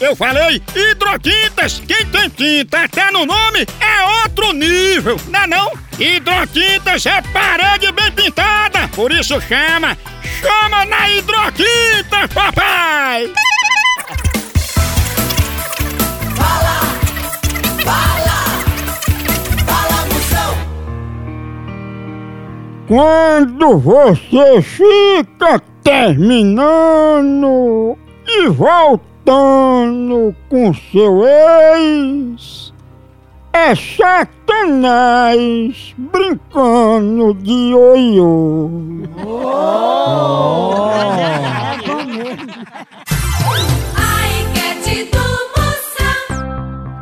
Eu falei hidrotintas. Quem tem tinta até no nome é outro nível, não é não? Hidrotintas é parede bem pintada, por isso chama, chama na hidrotinta, papai! Quando você fica terminando e voltando com seu ex, é satanás brincando de oiô.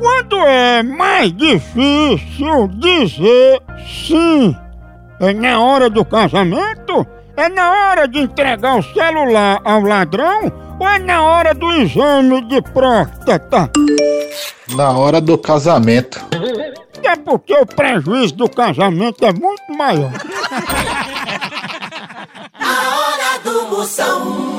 Quando é mais difícil dizer sim? É na hora do casamento? É na hora de entregar o celular ao ladrão? Ou é na hora do exame de próstata? Na hora do casamento. É porque o prejuízo do casamento é muito maior. A hora do Moção.